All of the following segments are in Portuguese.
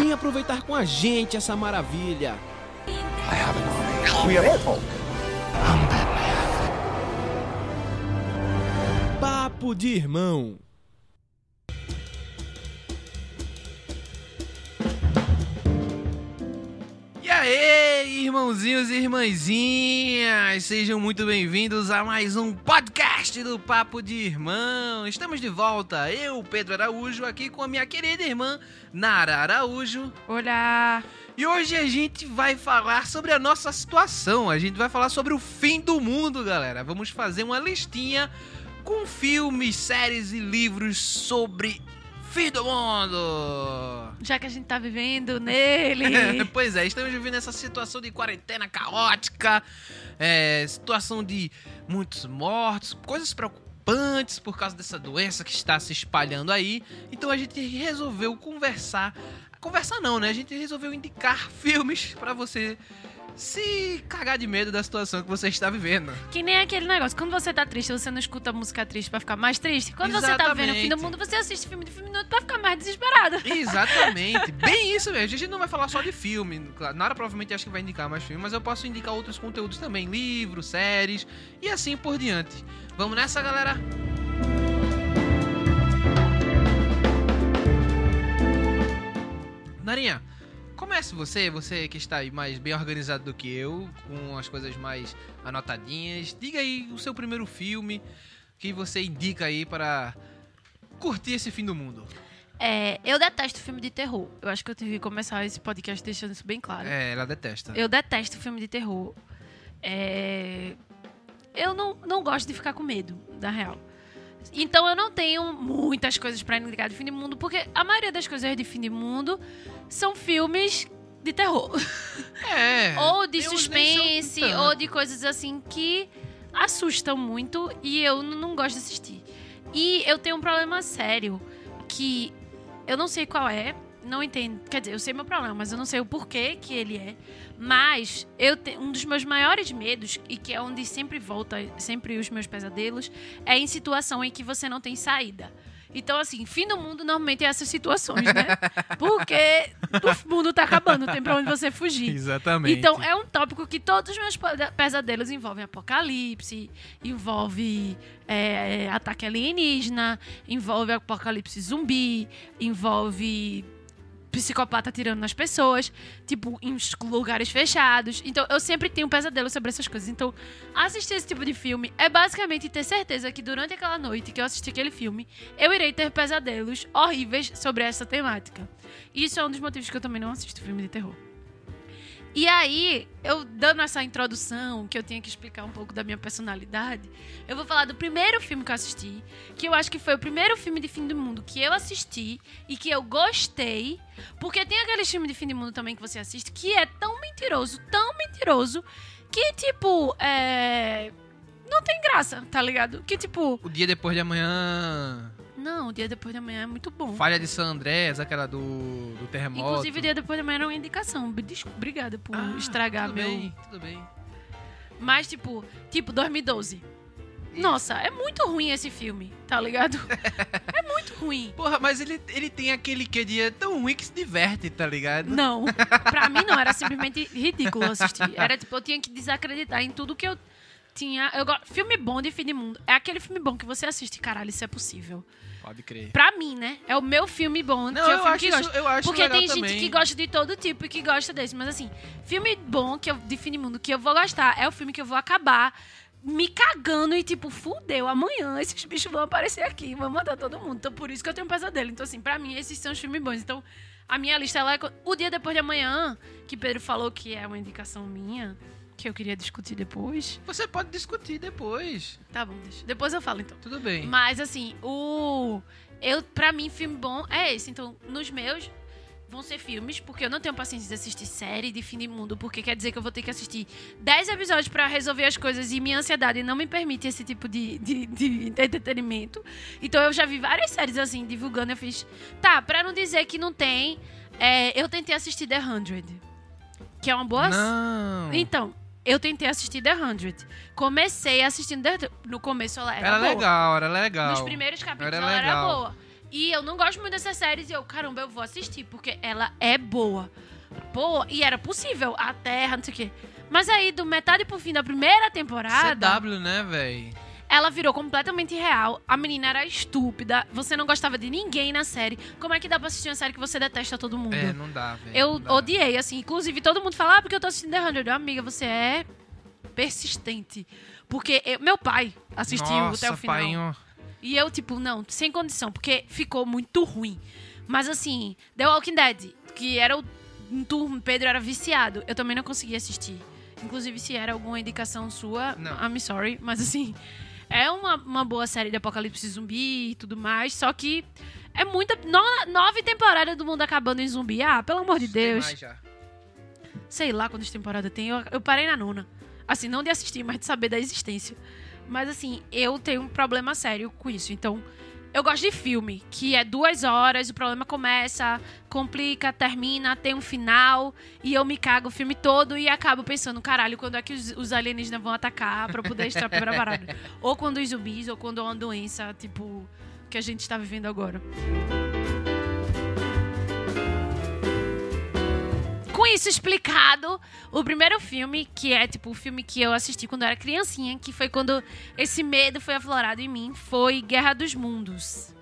Vem aproveitar com a gente essa maravilha. We are Hulk. Papo de irmão. Aí, irmãozinhos e irmãzinhas, sejam muito bem-vindos a mais um podcast do Papo de Irmão. Estamos de volta, eu, Pedro Araújo, aqui com a minha querida irmã Nara Araújo. Olá! E hoje a gente vai falar sobre a nossa situação, a gente vai falar sobre o fim do mundo, galera. Vamos fazer uma listinha com filmes, séries e livros sobre fim do mundo. Já que a gente tá vivendo nele. pois é, estamos vivendo essa situação de quarentena caótica, é, situação de muitos mortos, coisas preocupantes por causa dessa doença que está se espalhando aí. Então a gente resolveu conversar. Conversar não, né? A gente resolveu indicar filmes pra você se cagar de medo da situação que você está vivendo. que nem aquele negócio. Quando você tá triste, você não escuta música triste pra ficar mais triste. Quando você tá vendo o fim do Exatamente. mundo, você assiste filme de filme minuto pra ficar mais desesperado. Exatamente, bem isso mesmo. A gente não vai falar só de filme. Claro, Nara provavelmente acho que vai indicar mais filme, mas eu posso indicar outros conteúdos também, livros, séries e assim por diante. Vamos nessa, galera? Narinha, comece você, você que está aí mais bem organizado do que eu, com as coisas mais anotadinhas. Diga aí o seu primeiro filme que você indica aí para curtir esse fim do mundo. É, eu detesto filme de terror. Eu acho que eu tive que começar esse podcast deixando isso bem claro. É, ela detesta. Eu detesto filme de terror. É, Eu não, não gosto de ficar com medo, da real. Então eu não tenho muitas coisas pra indicar de fim de mundo, porque a maioria das coisas de fim de mundo são filmes de terror. É. ou de suspense, ou de coisas assim que assustam muito e eu não gosto de assistir. E eu tenho um problema sério que eu não sei qual é, não entendo. Quer dizer, eu sei meu problema, mas eu não sei o porquê que ele é. Mas eu te- um dos meus maiores medos, e que é onde sempre volta, sempre os meus pesadelos, é em situação em que você não tem saída. Então, assim, fim do mundo normalmente é essas situações, né? Porque o mundo tá acabando, não tem pra onde você fugir. Exatamente. Então, é um tópico que todos os meus pe- pesadelos envolvem apocalipse, envolve é, ataque alienígena, envolve apocalipse zumbi, envolve psicopata atirando nas pessoas, tipo, em lugares fechados. Então, eu sempre tenho um pesadelo sobre essas coisas. Então, assistir esse tipo de filme é basicamente ter certeza que durante aquela noite que eu assisti aquele filme, eu irei ter pesadelos horríveis sobre essa temática. Isso é um dos motivos que eu também não assisto filme de terror. E aí, eu dando essa introdução, que eu tinha que explicar um pouco da minha personalidade, eu vou falar do primeiro filme que eu assisti, que eu acho que foi o primeiro filme de fim do mundo que eu assisti e que eu gostei, porque tem aquele filme de fim do mundo também que você assiste que é tão mentiroso, tão mentiroso, que tipo, é. Não tem graça, tá ligado? Que tipo, O dia depois de amanhã. Não, o dia depois de amanhã é muito bom. Falha de San Andrés, aquela do, do terremoto. Inclusive, o dia depois de amanhã era uma indicação. Obrigada por Ah, estragar tudo meu. bem, tudo bem. Mas, tipo, tipo 2012. Nossa, é muito ruim esse filme, tá ligado? é muito ruim. Porra, mas ele, ele tem aquele que de é tão ruim que se diverte, tá ligado? Não, pra mim não, era simplesmente ridículo assistir. Era tipo, eu tinha que desacreditar em tudo que eu tinha. Eu, go- filme bom de fim de mundo. É aquele filme bom que você assiste, caralho, isso é possível. Pode crer. Pra mim, né? É o meu filme bom. Não, que é eu filme acho, que isso, eu acho Porque tem gente também. que gosta de todo tipo e que gosta desse. Mas assim, filme bom que eu, de fim de mundo que eu vou gostar é o filme que eu vou acabar me cagando e tipo, fudeu, amanhã esses bichos vão aparecer aqui, vão matar todo mundo. Então por isso que eu tenho um pesadelo. Então assim, pra mim esses são os filmes bons. Então a minha lista ela é o dia depois de amanhã, que Pedro falou que é uma indicação minha, que eu queria discutir depois. Você pode discutir depois. Tá bom, deixa. Depois eu falo então. Tudo bem. Mas assim, o. Eu, pra mim, filme bom é esse. Então, nos meus, vão ser filmes, porque eu não tenho paciência de assistir série de fim de mundo, porque quer dizer que eu vou ter que assistir 10 episódios pra resolver as coisas e minha ansiedade não me permite esse tipo de, de, de entretenimento. Então eu já vi várias séries assim, divulgando, eu fiz. Tá, pra não dizer que não tem, é, eu tentei assistir The 100, que é uma boa. Não. Então, eu tentei assistir The 100. Comecei assistindo The 100. No começo ela era, Era boa. legal, era legal. Nos primeiros capítulos Era ela era legal. boa. E eu não gosto muito dessas séries e eu, caramba, eu vou assistir, porque ela é boa. Boa, e era possível, a Terra, não sei o quê. Mas aí, do metade pro fim da primeira temporada, CW, né, véi? Ela virou completamente real. A menina era estúpida, você não gostava de ninguém na série. Como é que dá pra assistir uma série que você detesta todo mundo? É, não dá, velho. Eu dá. odiei, assim. Inclusive, todo mundo fala, ah, porque eu tô assistindo The 100. Eu, Amiga, você é persistente. Porque eu- meu pai assistiu Nossa, até o final. painho. E eu, tipo, não, sem condição, porque ficou muito ruim. Mas assim, The Walking Dead, que era o um turno, Pedro era viciado, eu também não conseguia assistir. Inclusive, se era alguma indicação sua, Não. I'm sorry, mas assim, é uma, uma boa série de apocalipse zumbi e tudo mais, só que é muita. no- nove temporadas do mundo acabando em zumbi. Ah, pelo amor de Tem Deus. mais já. Sei lá quantas temporadas tem. Eu, eu parei na nona. Assim, não de assistir, mas de saber da existência. Mas assim, eu tenho um problema sério com isso. Então, eu gosto de filme, que é duas horas, o problema começa, complica, termina, tem um final, e eu me cago o filme todo e acabo pensando, caralho, quando é que os, os alienígenas vão atacar pra eu poder estar preparado? ou quando os zumbis, ou quando é uma doença, tipo, que a gente está vivendo agora. Com isso explicado, o primeiro filme, que é tipo o filme que eu assisti quando eu era criancinha, que foi quando esse medo foi aflorado em mim, foi Guerra dos Mundos.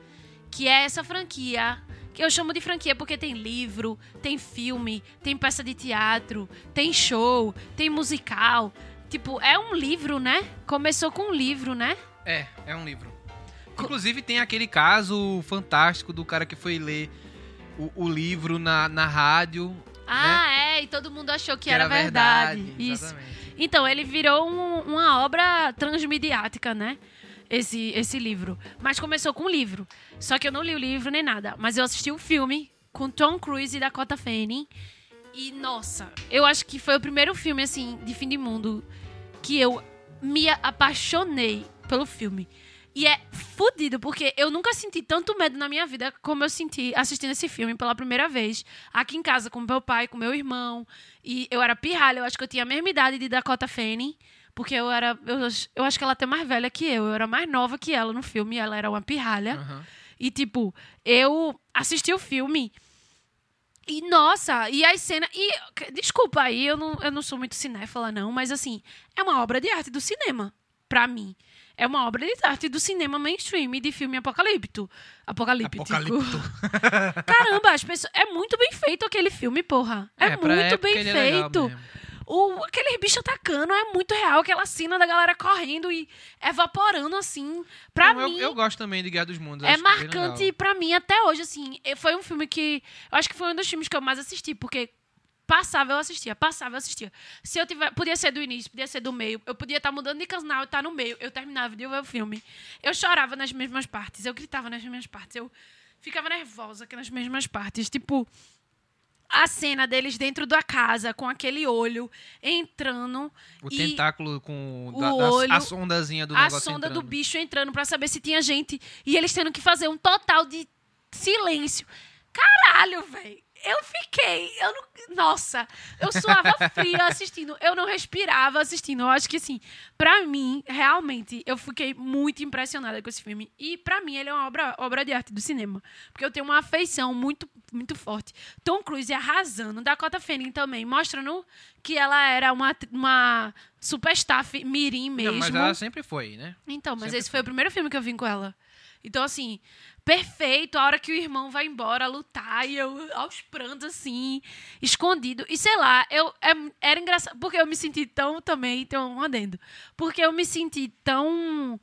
Que é essa franquia, que eu chamo de franquia porque tem livro, tem filme, tem peça de teatro, tem show, tem musical. Tipo, é um livro, né? Começou com um livro, né? É, é um livro. Inclusive tem aquele caso fantástico do cara que foi ler o, o livro na, na rádio. Ah, é, e todo mundo achou que, era, verdade. Isso. Exatamente. Então, ele virou um- uma obra transmediática, né? Esse, esse livro. Mas começou com um livro. Só que eu não li o livro nem nada. Mas eu assisti o filme com Tom Cruise e Dakota Fanning. E, nossa, eu acho que foi o primeiro filme, assim, de fim de mundo que eu me apaixonei pelo filme. E é fudido, porque eu nunca senti tanto medo na minha vida como eu senti assistindo esse filme pela primeira vez. Aqui em casa, com meu pai, com meu irmão. E eu era pirralha, eu acho que eu tinha a mesma idade de Dakota Fanning. Porque eu era. Eu, eu acho que ela é até mais velha que eu. Eu era mais nova que ela no filme. Ela era uma pirralha. Aham. E, tipo, eu assisti o filme. E, nossa, e as cenas. E, desculpa aí, eu não, eu não sou muito cinéfala, não, mas assim, é uma obra de arte do cinema, pra mim. É uma obra de arte do cinema mainstream e de filme apocalíptico. Apocalíptico. Caramba, as pessoas. É muito bem feito aquele filme, porra. É, pra muito bem é feito. O, aqueles bichos atacando é muito real. Aquela cena da galera correndo e evaporando assim. Pra Não, eu- mim. eu, gosto também de Guerra dos Mundos. É bem marcante legal. pra mim até hoje, assim. Foi um filme que. Eu acho que foi um dos filmes que eu mais assisti, porque passava, eu assistia, passava, eu assistia. Se eu tiver. Podia ser do início, podia ser do meio. Eu podia estar mudando de canal e estar no meio. Eu terminava de ver o filme. Eu chorava nas mesmas partes, eu gritava nas mesmas partes, eu ficava nervosa que nas mesmas partes. Tipo. A cena deles dentro da casa, com aquele olho entrando. O tentáculo com o da, olho, a sondazinha do a sonda do entrando. bicho entrando pra saber se tinha gente e eles tendo que fazer um total de silêncio. Caralho, velho. Eu fiquei, eu não, nossa, eu suava fria assistindo, eu não respirava assistindo. Eu acho que assim, pra mim, realmente, eu fiquei muito impressionada com esse filme. E pra mim ele é uma obra, obra de arte do cinema, porque eu tenho uma afeição muito muito forte. Tom Cruise arrasando, Dakota Fanning também, mostrando que ela era uma uma superstar mirim mesmo. Não, mas ela sempre foi, né? Então, mas Sempre esse foi o primeiro filme que eu vim com ela. Então, assim, perfeito. A hora que o irmão vai embora lutar e eu aos prantos, assim, escondido. E sei lá, eu é- era engraçado. Porque eu me senti tão também, então, um adendo. Porque eu me senti tão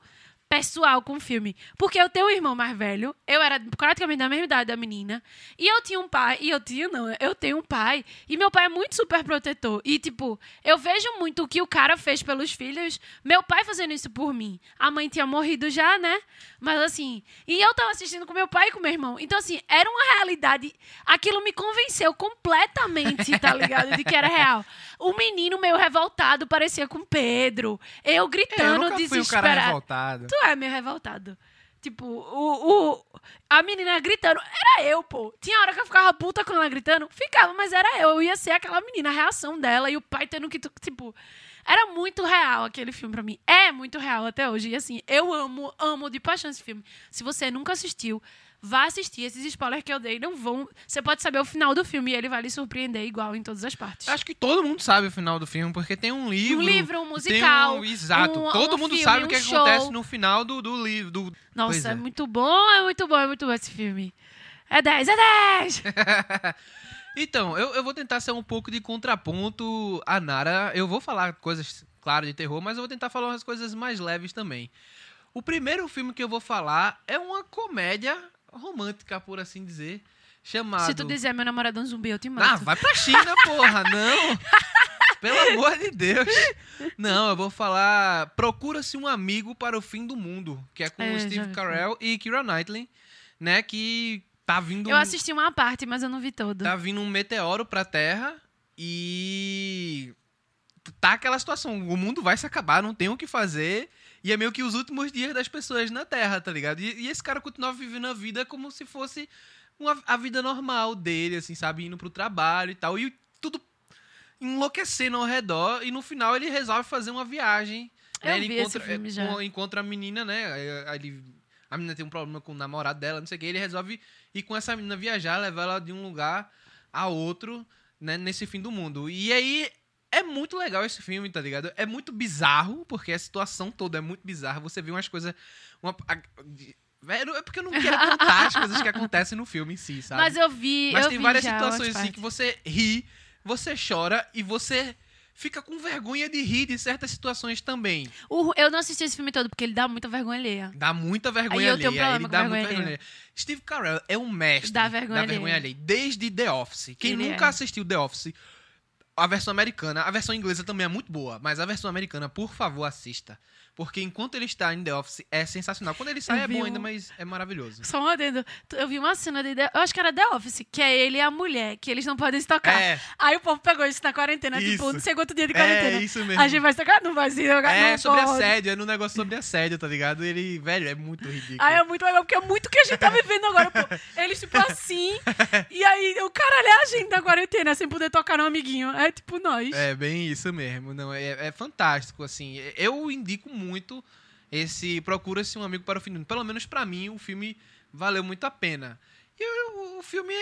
pessoal com o filme. Porque eu tenho um irmão mais velho, eu era praticamente da mesma idade da menina, e eu tinha um pai, e eu tinha, não, eu tenho um pai, e meu pai é muito super protetor. E, tipo, eu vejo muito o que o cara fez pelos filhos, meu pai fazendo isso por mim. A mãe tinha morrido já, né? Mas, assim, e eu tava assistindo com meu pai e com meu irmão. Então, assim, era uma realidade. Aquilo me convenceu completamente, tá ligado? De que era real. O menino meio revoltado parecia com Pedro. Eu É, eu gritando, nunca fui um cara desesperado. revoltado. Tu é meio revoltado. Tipo, o, o, a menina gritando, era eu, pô. Tinha hora que eu ficava puta com ela gritando, ficava, mas era eu. Eu ia ser aquela menina, a reação dela e o pai tendo que, tipo. Era muito real aquele filme pra mim. É muito real até hoje. E assim, eu amo, amo de paixão esse filme. Se você nunca assistiu, vá assistir. Esses spoilers que eu dei não vão. Você pode saber o final do filme e ele vai lhe surpreender igual em todas as partes. Acho que todo mundo sabe o final do filme, porque tem um livro. Um livro, um musical, um- exato. um- todo um mundo filme, sabe o que show. acontece no final do, do livro. Do... Nossa, é. é. muito bom, é muito bom, é muito bom esse filme. É 10, é 10! Então, eu, eu vou tentar ser um pouco de contraponto a Nara. Eu vou falar coisas, claro, de terror, mas eu vou tentar falar umas coisas mais leves também. O primeiro filme que eu vou falar é uma comédia romântica, por assim dizer, chamado... Se tu dizer meu namorado é um zumbi, eu te mato. Ah, vai pra China, porra, não. Pelo amor de Deus. Não, eu vou falar Procura-se um amigo para o fim do mundo, que é com É, Steve Carell e Keira Knightley, né, que tá vindo Eu assisti uma parte, mas eu não vi todo. tá vindo um meteoro pra Terra e tá aquela situação, o mundo vai se acabar, não tem o que fazer. E é meio que os últimos dias das pessoas na Terra, tá ligado? E, e esse cara continua vivendo a vida como se fosse uma- a vida normal dele, assim, sabe? Indo pro trabalho e tal. E tudo enlouquecendo ao redor. E no final ele resolve fazer uma viagem. Eu né? Ele vi esse encontra, filme é, já. com- encontra a menina, né? Ele- a menina tem um problema com o namorado dela, não sei o que. Ele resolve ir com essa menina viajar, levar ela de um lugar a outro, né? Nesse fim do mundo. E aí é muito legal esse filme, tá ligado? É muito bizarro, porque a situação toda é muito bizarra. Você vê umas coisas. Uma, Velho, é porque eu não quero contar as coisas que acontecem no filme em si, sabe? Mas eu vi. Mas eu tem vi várias situações assim que você ri, você chora e você fica com vergonha de rir de certas situações também. O- eu não assisti esse filme todo porque ele dá muita vergonha alheia. Dá muita vergonha Aí eu tenho alheia. Ele dá vergonha muita vergonha alheia. alheia. Steve Carell é um mestre Dá vergonha da vergonha alheia. alheia. Desde The Office. Quem Ele nunca é. assistiu The Office, a versão americana, a versão inglesa também é muito boa, mas a versão americana, por favor, assista. Porque enquanto ele está em The Office, é sensacional. Quando ele sai Eu é bom um- ainda, mas é maravilhoso. Só um adendo. Eu vi uma cena de. The- Eu acho que era The Office, que é ele e a mulher, que eles não podem se tocar. É, Aí o povo pegou isso na quarentena, tipo, Isso. no segundo dia de é quarentena. isso mesmo. a gente vai se tocar? Não vai se tocar. É sobre pode. assédio, é no negócio sobre assédio, tá ligado? Ele, velho, é muito ridículo. Aí é muito legal, porque é muito o que a gente tá vivendo agora, pô. Eles, tipo, assim. e aí, o caralho é a gente na quarentena, sem poder tocar no amiguinho. É tipo nós. É bem isso mesmo, não é, é fantástico assim. Eu indico muito esse Procura-se um amigo para o fim do mundo. Pelo menos pra mim o filme valeu muito a pena. E o, o filme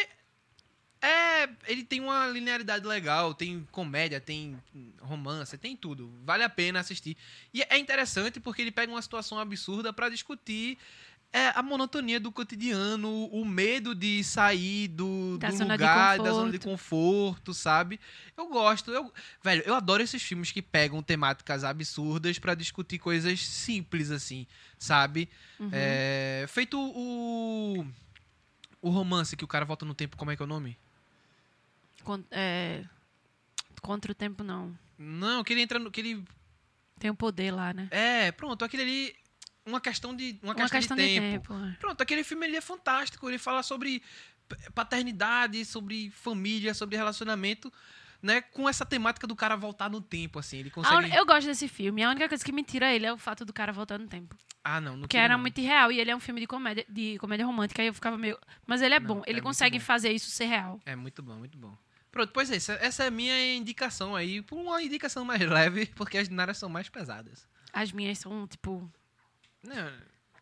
é, ele tem uma linearidade legal, tem comédia, tem romance, tem tudo. Vale a pena assistir. E é interessante porque ele pega uma situação absurda pra discutir é, a monotonia do cotidiano, o medo de sair do, Da do lugar, da zona de conforto. sabe? Eu gosto. Eu, velho, eu adoro esses filmes que pegam temáticas absurdas pra discutir coisas simples, assim, sabe? Uhum. É, feito o. O romance que o cara volta no tempo, como é que é o nome? Con- é, Contra o tempo, não. Não, que ele entra no. Que ele, Tem o poder lá, né? é, pronto, aquele ali. Uma questão de. Uma, Uma questão, questão de de tempo. tempo. é. Pronto, aquele filme ele é fantástico. Ele fala sobre paternidade, sobre família, sobre relacionamento, né? Com essa temática do cara voltar no tempo, assim. Ele consegue. un- Eu gosto desse filme. A única coisa que me tira ele é o fato do cara voltar no tempo. Ah, não, não Que era não. muito irreal. E ele é um filme de comédia, de comédia romântica. Aí eu ficava meio. Mas ele é Não, bom. é Ele muito consegue bom. fazer isso ser real. É muito bom, muito bom. Pronto, pois é, essa, é a minha indicação aí, por uma indicação mais leve, porque as naras são mais pesadas. As minhas são, tipo. Não,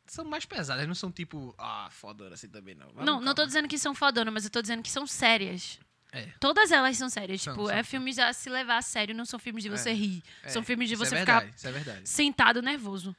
são mais pesadas, não são tipo, ah, fodona assim também não. Não, não tô dizendo que são fodonas, mas eu tô dizendo que são sérias. É. Todas elas são sérias. São, tipo, são, é filmes a se levar a sério, não são filmes de você É, rir. É, são filmes de você é ficar verdade, Isso é sentado nervoso.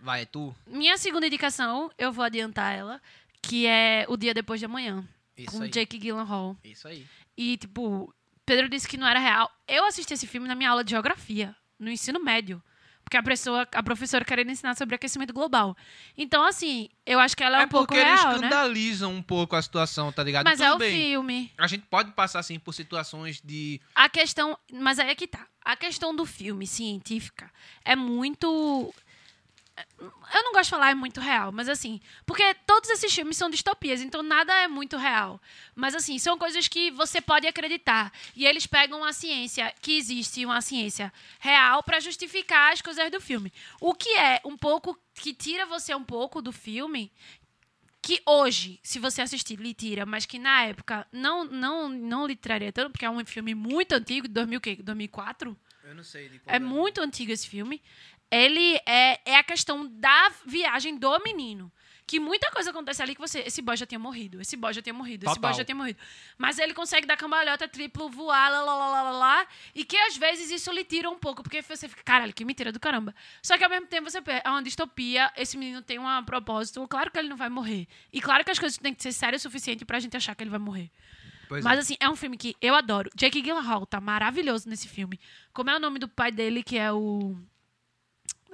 Vai, é tu? Minha segunda indicação, eu vou adiantar ela, que é O Dia Depois de Amanhã, Isso com aí. Jake Gyllenhaal. Isso aí. E, tipo, Pedro disse que não era real. Eu assisti esse filme na minha aula de geografia, no ensino médio. Porque a, pessoa, a professora querendo ensinar sobre aquecimento global. Então, assim, eu acho que ela é, É um pouco porque eles real, né? escandalizam um pouco a situação, tá ligado? Mas Tudo é o bem. filme. A gente pode passar, assim, por situações de... A questão. Mas aí é que tá. A questão do filme científica é muito. Eu não gosto de falar é muito real, mas assim. Porque todos esses filmes são distopias, então nada é muito real. Mas assim, são coisas que você pode acreditar. E eles pegam a ciência, que existe uma ciência real, pra justificar as coisas do filme. O que é um pouco. que tira você um pouco do filme, que hoje, se você assistir, lhe tira, mas que na época não, não, não lhe traria tanto, porque é um filme muito antigo, de 2000, o quê? 2004? Eu não sei de É muito antigo esse filme. Ele é, é a questão da viagem do menino. Que muita coisa acontece ali que você. Esse boy já tinha morrido, esse boy já tinha morrido, esse boy já tinha morrido. Mas ele consegue dar cambalhota, triplo, voar, lá, lá, lá, lá, lá. E que às vezes isso lhe tira um pouco, porque você fica, caralho, que mentira do caramba. Só que ao mesmo tempo você é uma distopia, esse menino tem um propósito, claro que ele não vai morrer. E claro que as coisas têm que ser sérias o suficiente pra gente achar que ele vai morrer. Pois Mas é. assim, é um filme que eu adoro. Jake Gyllenhaal tá maravilhoso nesse filme. Como é o nome do pai dele, que é o...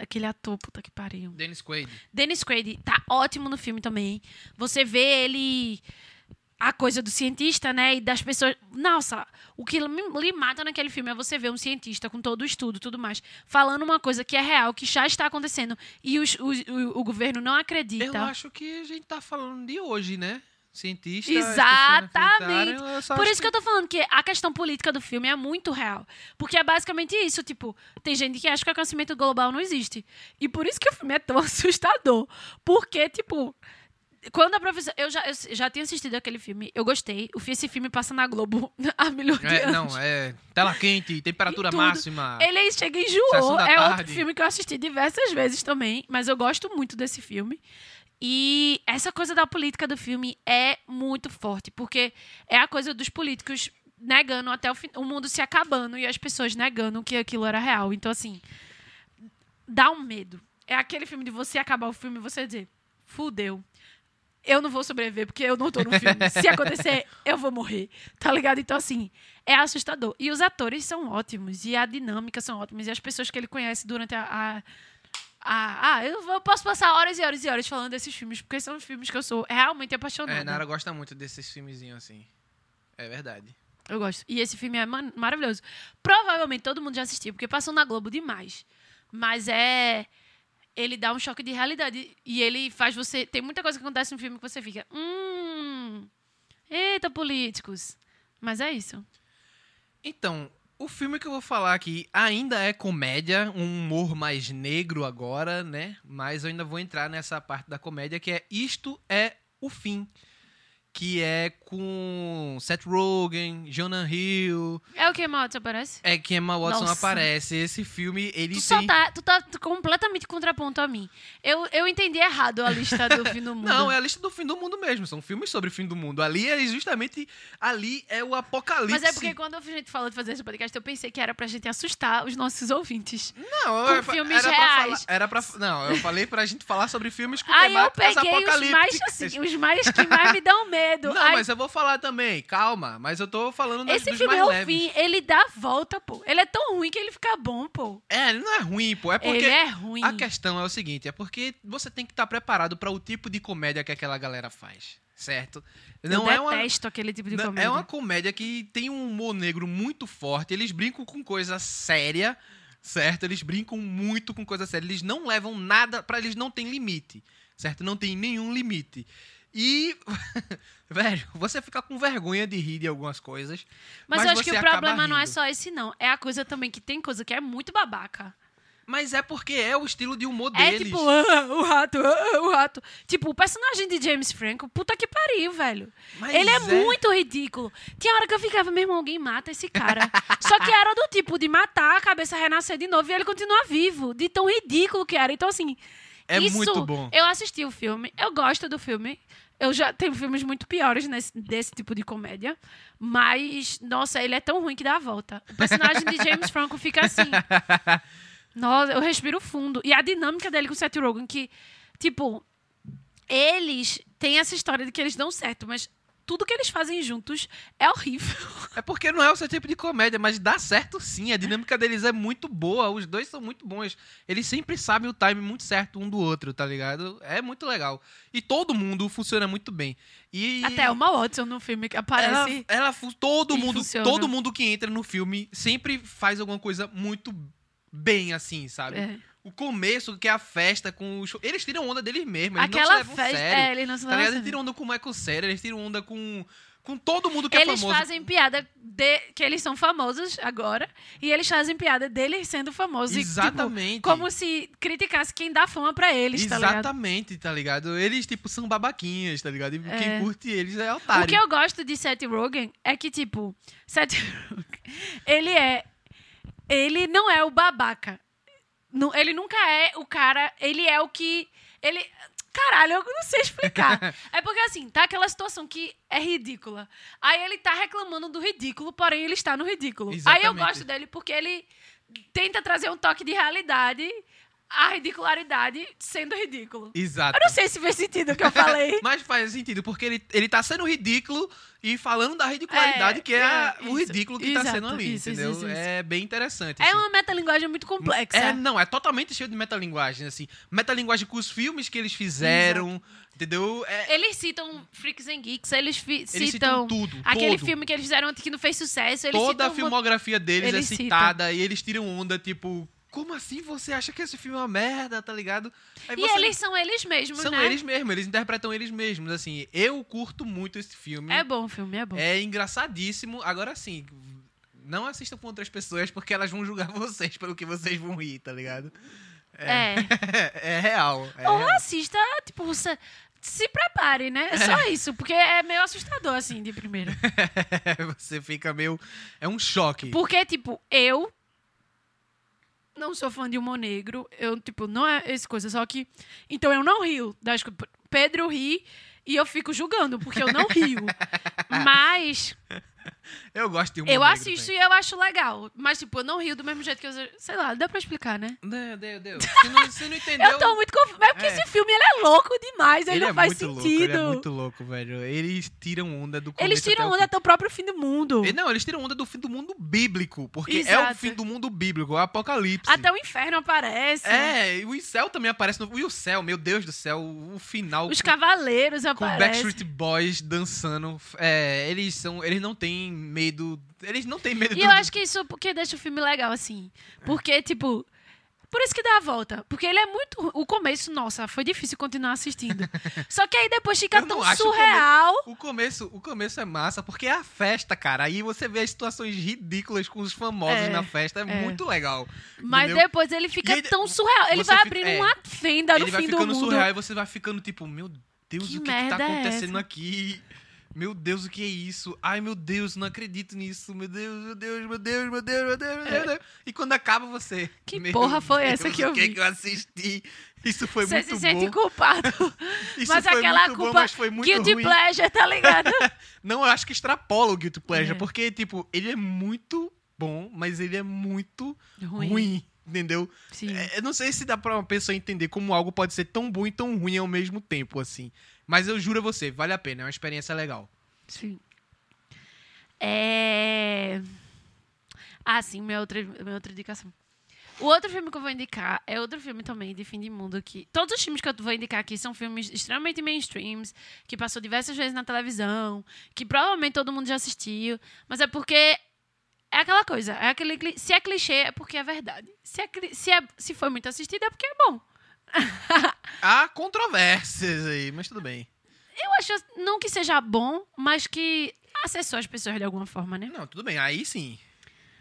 Aquele ator, puta que pariu. Dennis Quaid. Dennis Quaid tá ótimo no filme também. Você vê ele... A coisa do cientista, né? E das pessoas... Nossa, o que lhe mata naquele filme é você ver um cientista com todo o estudo e tudo mais, falando uma coisa que é real, que já está acontecendo, e os- os- o, o governo não acredita. Eu acho que a gente tá falando de hoje, né? Cientista. Exatamente. Por isso que eu tô falando que a questão política do filme é muito real. Porque é basicamente isso, tipo, tem gente que acha que o aquecimento global não existe. E por isso que o filme é tão assustador. Porque, tipo, quando a professora. Eu já, eu já tinha assistido aquele filme, eu gostei. O fi- Esse filme passa na Globo há milhões de É, anos. não, é tela quente, temperatura máxima. Ele chega e enjoou. É outro tarde. filme que eu assisti diversas vezes também, mas eu gosto muito desse filme. E essa coisa da política do filme é muito forte, porque é a coisa dos políticos negando até o, fim, o mundo se acabando e as pessoas negando que aquilo era real. Então, assim, dá um medo. É aquele filme de você acabar o filme e você dizer, fudeu. Eu não vou sobreviver porque eu não tô no filme. Se acontecer, eu vou morrer. Tá ligado? Então, assim, é assustador. E os atores são ótimos. E a dinâmica são ótimas. E as pessoas que ele conhece durante a. a- a- ah, eu vou- posso passar horas e horas e horas falando desses filmes, porque são os filmes que eu sou realmente apaixonada. É, Nara gosta muito desses filmezinhos assim. É verdade. Eu gosto. E esse filme é maravilhoso. Provavelmente todo mundo já assistiu, porque passou na Globo demais. Mas é. Ele dá um choque de realidade. E ele faz você. Tem muita coisa que acontece no filme que você fica. Hum. Eita, políticos. Mas é isso. Então, o filme que eu vou falar aqui ainda é comédia, um humor mais negro agora, né? Mas eu ainda vou entrar nessa parte da comédia que é Isto é o Fim. Que é com Seth Rogen, Jonah Hill, É o que, Maltz, aparece? é que Emma Watson Nossa. aparece. Esse filme, ele Tu tem... só tá, tu tá completamente contraponto a mim. Eu, eu entendi errado a lista do fim do mundo. Não, é a lista do fim do mundo mesmo. São filmes sobre o fim do mundo. Ali é justamente. Ali é o apocalipse. Mas é porque quando a gente falou de fazer esse podcast, eu pensei que era pra gente assustar os nossos ouvintes. Não, com eu- filmes era pra reais. falar- era pra. Não, eu falei pra gente falar sobre filmes com Aí eu temáticas peguei os mais, apocalípticas. assim, os mais que mais me dão medo. Não, mas eu vou falar também, calma. Mas eu tô falando dos, esse dos filme mais é o leves. fim, ele dá a volta, pô. Ele é tão ruim que ele fica bom, pô. É, ele não é ruim, pô. É porque. Ele é ruim. A questão é o seguinte: é porque você tem que estar preparado para o tipo de comédia que aquela galera faz. Certo? Não eu é uma. aquele tipo de Não, comédia. É uma comédia que tem um humor negro muito forte. Eles brincam com coisa séria, certo? Eles brincam muito com coisa séria. Eles não levam nada. Pra eles não tem limite, certo? Não tem nenhum limite. E, velho, você fica com vergonha de rir de algumas coisas. Mas, mas eu acho que o problema não é rindo. só esse, não. É a coisa também que tem coisa que é muito babaca. Mas é porque é o estilo de humor É deles. tipo, ah, o rato, ah, o rato. Tipo, o personagem de James Franco, puta que pariu, velho. Mas Ele é, muito ridículo. Tinha hora que eu ficava, meu irmão, alguém mata esse cara. Só que era do tipo de matar, a cabeça renascer de novo e ele continuar vivo. De tão ridículo que era. Então, assim. É isso, muito bom. Eu assisti o filme, eu gosto do filme. Eu já tenho filmes muito piores nesse, desse tipo de comédia. Mas, nossa, ele é tão ruim que dá a volta. O personagem de James Franco fica assim. Nossa, eu respiro fundo. E a dinâmica dele com o Seth Rogen, que, tipo, eles têm essa história de que eles dão certo, mas tudo que eles fazem juntos é horrível. É porque não é o seu tipo de comédia, mas dá certo sim. A dinâmica deles é muito boa. Os dois são muito bons. Eles sempre sabem o time muito certo um do outro, tá ligado? É muito legal. E todo mundo funciona muito bem. E Até uma Watson no filme que ela, aparece. ela fu- todo mundo, funciona. todo mundo que entra no filme sempre faz alguma coisa muito bem assim, sabe? É. O começo, que é a festa com os. Eles tiram onda deles mesmos. Eles não Aquela se levam festa. sério. É, eles não se Tá levam Eles tiram onda com o Michael Cera, eles tiram onda com, com todo mundo que é Eles famoso. fazem piada de que eles são famosos agora e eles fazem piada deles sendo famosos. E, tipo, Exatamente. como se criticasse quem dá fama pra eles, tá ligado? Exatamente, tá ligado? Eles, tipo, são babaquinhas, tá ligado? E É. quem curte eles é O otário. que eu gosto de Seth Rogen é que, tipo, Seth Rogen, ele é. Ele não é o babaca. Ele nunca é o cara. Ele é o que. Ele. Caralho, eu não sei explicar. é porque, assim, tá aquela situação que é ridícula. Aí ele tá reclamando do ridículo, porém ele está no ridículo. Aí eu Exatamente. gosto dele porque ele tenta trazer um toque de realidade à ridicularidade sendo ridículo. Exato. Eu não sei se fez sentido o que eu falei. Mas faz sentido, porque ele, ele tá sendo ridículo e falando da ridicularidade, É, que é, a- é, o isso. ridículo que tá Exato, sendo ali, isso, entendeu? isso. É bem interessante. É assim. uma metalinguagem muito complexa. É, não, é totalmente cheio de metalinguagem, assim. Metalinguagem com os filmes que eles fizeram, entendeu? É, Eles citam Freaks and Geeks, eles, fi- eles citam, citam tudo, aquele todo. filme que eles fizeram que não fez sucesso. Toda a citam filmografia deles eles é citam. citada e eles tiram onda, tipo... Como assim você acha que esse filme é uma merda, tá ligado? Aí E você- eles são eles mesmos, São né? eles mesmos, eles interpretam eles mesmos, assim. Eu curto muito esse filme. É bom o filme, é bom. É engraçadíssimo. Agora sim, não assistam com outras pessoas porque elas vão julgar vocês pelo que vocês vão rir, tá ligado? É. É, real. É Ou real. assista, tipo, você se prepare, né? É só isso, porque é meio assustador, assim, de primeiro. Você fica meio. É um choque. Porque, tipo, eu não sou fã de humor negro. Eu, tipo, não é essa coisa. Só que. Então eu não rio das coisas. Pedro ri e eu fico julgando, porque eu não rio. Mas Eu gosto de um eu assisto e eu acho legal. Mas, tipo, eu não rio do mesmo jeito que eu. Sei lá, dá pra explicar, né? Deu, deu, deu. Você não, você não entendeu. Eu tô muito confusa. Mas porque É. esse filme ele é louco demais, ele, Ele não é faz sentido. louco, ele é muito louco, velho. Eles tiram onda do Eles tiram onda até o próprio fim do mundo. Não, eles tiram onda do fim do mundo bíblico. Porque é Exato. o fim do mundo bíblico, é o apocalipse. Até o inferno aparece. É, e o céu também aparece no. E o céu, meu Deus do céu, o final. Os com- cavaleiros com aparecem. Backstreet Boys dançando. É, eles são. Eles não têm medo. Eles não têm medo E do. eu acho que isso porque deixa o filme legal, assim. Porque, tipo. Por isso que dá a volta. Porque ele é muito. O começo, nossa, foi difícil continuar assistindo. Só que aí depois fica tão acho o surreal. O começo, o começo é massa, porque é a festa, cara. Aí você vê as situações ridículas com os famosos É, na festa. É, é. muito legal. Mas entendeu? depois ele fica aí, tão surreal. Ele vai fica- abrindo é. uma fenda no Ele vai fim do ficando mundo. surreal e você vai ficando tipo, meu Deus, Que o que, que tá é acontecendo aqui? Meu Deus, o que é isso? Ai, meu Deus, não acredito nisso. Meu Deus, meu Deus, meu Deus, meu Deus, meu Deus, meu Deus. meu Deus. E quando acaba você. Que meu porra foi Deus, essa que eu O que, vi? que eu assisti? Isso foi Você muito se bom. sente culpado. Isso mas foi aquela muito culpa bom, mas foi muito guilty ruim. pleasure, tá ligado? Não, eu acho que extrapola o Guilty Pleasure, É. porque, tipo, ele é muito bom, mas ele é muito Ruim. ruim, entendeu? Sim. É, eu não sei se dá pra uma pessoa entender como algo pode ser tão bom e tão ruim ao mesmo tempo, assim. Mas eu juro a você, vale a pena, é uma experiência legal. Sim. É. Ah, sim, minha outra, minha outra indicação. O outro filme que eu vou indicar é outro filme também de fim de mundo que todos os filmes que eu vou indicar aqui são filmes extremamente mainstreams, que passou diversas vezes na televisão, que provavelmente todo mundo já assistiu, mas é porque é aquela coisa, é aquele se é clichê é porque é verdade. Se é, se é se foi muito assistido é porque é bom. Há controvérsias aí, mas tudo bem. Eu acho não que seja bom, mas que acessou as pessoas de alguma forma, né? Não, tudo bem, aí sim.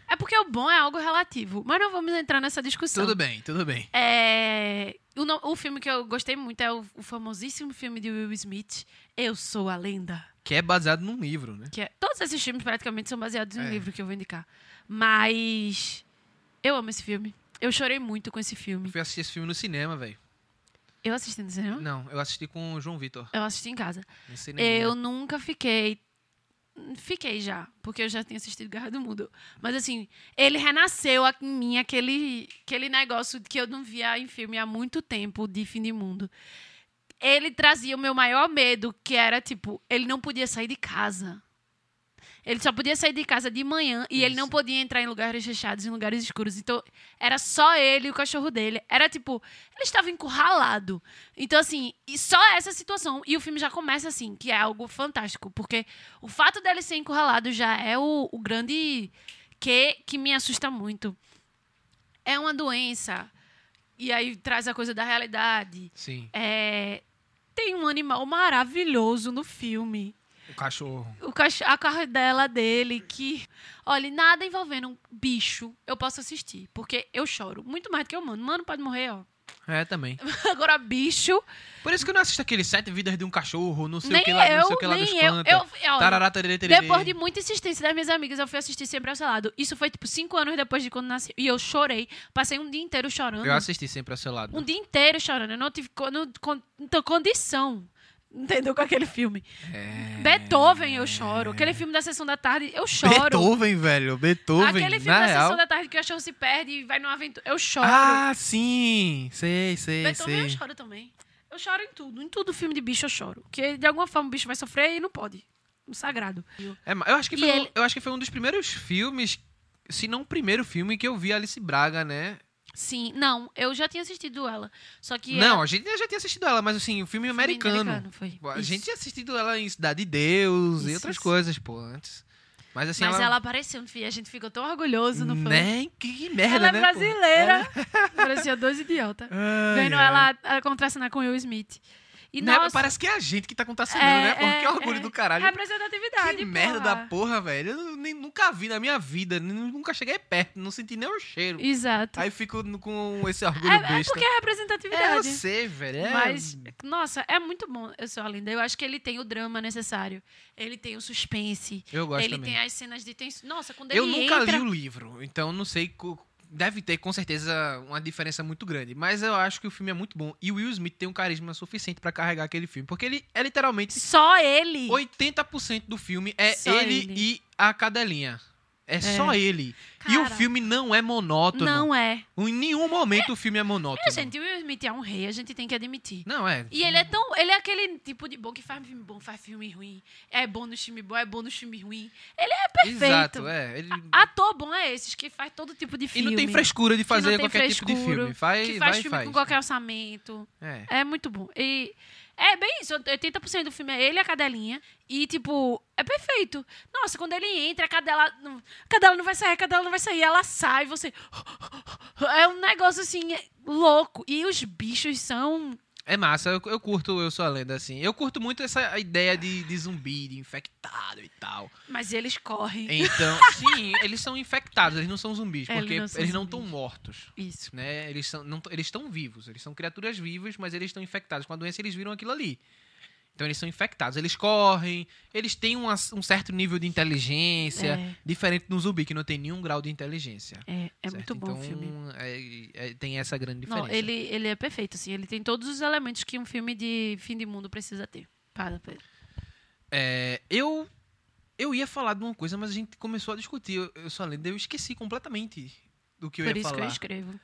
É porque o bom é algo relativo. Mas não vamos entrar nessa discussão. Tudo bem, tudo bem. É, o, no- o filme que eu gostei muito é o, o famosíssimo filme de Will Smith, Eu Sou a Lenda. Que é baseado num livro, né? Que é- todos esses filmes praticamente são baseados em um É. livro que eu vou indicar. Mas eu amo esse filme. Eu chorei muito com esse filme. Fui assistir esse filme no cinema, velho. Eu assisti no cinema? Não, eu assisti com o João Vitor. Eu assisti em casa. No cinema. Eu nunca fiquei. Fiquei já, porque eu já tinha assistido Guerra do Mundo. Mas assim, ele renasceu em mim aquele, aquele negócio que eu não via em filme há muito tempo de fim de mundo. ele trazia o meu maior medo, que era, tipo, ele não podia sair de casa. Ele só podia sair de casa de manhã e ele não Isso. podia entrar em lugares fechados, em lugares escuros. Então, era só ele e o cachorro dele. Era tipo, ele estava encurralado. Então, assim, e só essa situação. E o filme já começa assim, que é algo fantástico. Porque o fato dele ser encurralado já é o, o grande que que me assusta muito. É uma doença. E aí traz a coisa da realidade. Sim, É, tem um animal maravilhoso no filme. O cachorro. O cach a carrodela dele, que. Olha, nada envolvendo um bicho, eu posso assistir. Porque eu choro. Muito mais do que o mano. Mano pode morrer, ó. É, também. Agora, bicho. Por isso que eu não assisto aquele Sete Vidas de um Cachorro, não sei nem o que lá, não eu, sei o que lá dos eu. eu olha, Tarará, depois de muita insistência das minhas amigas, eu fui assistir Sempre ao Seu Lado. Isso foi, tipo, cinco anos depois de quando nasci. E eu chorei. Passei um dia inteiro chorando. Eu assisti sempre ao seu lado. Um dia inteiro chorando. Eu não tive não, con- não tenho condição. Entendeu? Com aquele filme. É... Beethoven, eu choro. Aquele filme da sessão da tarde, eu choro. Beethoven, velho. Beethoven, Aquele filme da real. sessão da tarde que o cachorro se perde e vai numa aventura. Eu choro. Ah, sim. Sei, sei, Beethoven eu sei. choro também. Eu choro em tudo. Em tudo filme de bicho eu choro. Porque de alguma forma o bicho vai sofrer e não pode. Um sagrado. É, eu, acho que foi, um- ele- eu acho que foi um dos primeiros filmes, se não o primeiro filme que eu vi Alice Braga, né? Sim, não, eu já tinha assistido ela. Só que. não, ela- a gente já tinha assistido ela, mas assim, o filme filme americano. foi. A Isso. gente tinha assistido ela em Cidade de Deus e Isso, outras isso. coisas, pô, antes. Mas assim, Mas ela... ela apareceu no filme. A gente ficou tão orgulhoso, não foi? Né? Que merda, ela é né? brasileira. Parecia dois idiotas. Vendo ai. ela a contracenar com Will Smith. E Né? Parece que é a gente que tá contracenando, É, né? Pô, que é, orgulho é. do caralho. representatividade. Que merda porra. da porra, velho. Eu nem- nunca vi na minha vida. Nunca cheguei perto. Não senti nem o cheiro. Exato. Aí fico com esse orgulho É, é besta. porque é É, eu representatividade. sei, velho. É... Mas, nossa, é muito bom Eu Sou a Linda. Eu acho que ele tem o drama necessário. Ele tem o suspense. Eu gosto ele também. tem as cenas de tensão. Nossa, quando Eu ele nunca entra... li o livro, então não sei. Deve ter, com certeza, uma diferença muito grande. Mas eu acho que o filme é muito bom. E o Will Smith tem um carisma suficiente pra carregar aquele filme. Porque ele é literalmente Só ele. 80% do filme é ele, ele. e a cadelinha. É, só ele. e o Cara. filme não é monótono. Não é. Em nenhum momento o filme é monótono. Minha gente, o Will Smith é um rei, a gente tem que admitir. Não, é. E ele é tão. Ele é aquele tipo de bom que faz filme bom, faz filme ruim. É bom no filme bom, é bom no filme ruim. Ele é perfeito. Exato, é. Ele... Ator bom é esses que faz todo tipo de E filme. não tem frescura de fazer qualquer tipo de filme. Faz, que faz vai e filme faz. com qualquer orçamento. É. É muito bom. E é bem isso. 80% do filme é ele e a cadelinha. E, tipo, é perfeito. Nossa, quando ele entra, a cadela. A cadela não vai sair, a cadela não vai sair. Ela sai, você. É um negócio assim, é louco. E os bichos são. É massa, eu, eu curto Eu Sou a Lenda, assim. Eu curto muito essa ideia de, de zumbi, de infectado e tal. Mas eles correm. Então, sim, eles são infectados, eles não são zumbis, É, porque eles não eles são não estão mortos. Isso. Né? Eles não, eles estão vivos, eles são criaturas vivas, mas eles estão infectados. Com a doença, eles viram aquilo ali. Então, eles são infectados. Eles correm, eles têm uma- um certo nível de inteligência, É. diferente do zumbi, que não tem nenhum grau de inteligência. É, é certo? muito bom então, o filme. é- é- tem essa grande diferença. Não, ele, ele é perfeito, assim. Ele tem todos os elementos que um filme de fim de mundo precisa ter. Para, Pedro. É, eu eu ia falar de uma coisa, mas a gente começou a discutir. Eu, eu só lembro, eu esqueci completamente do que eu Por ia isso falar. que eu escrevo.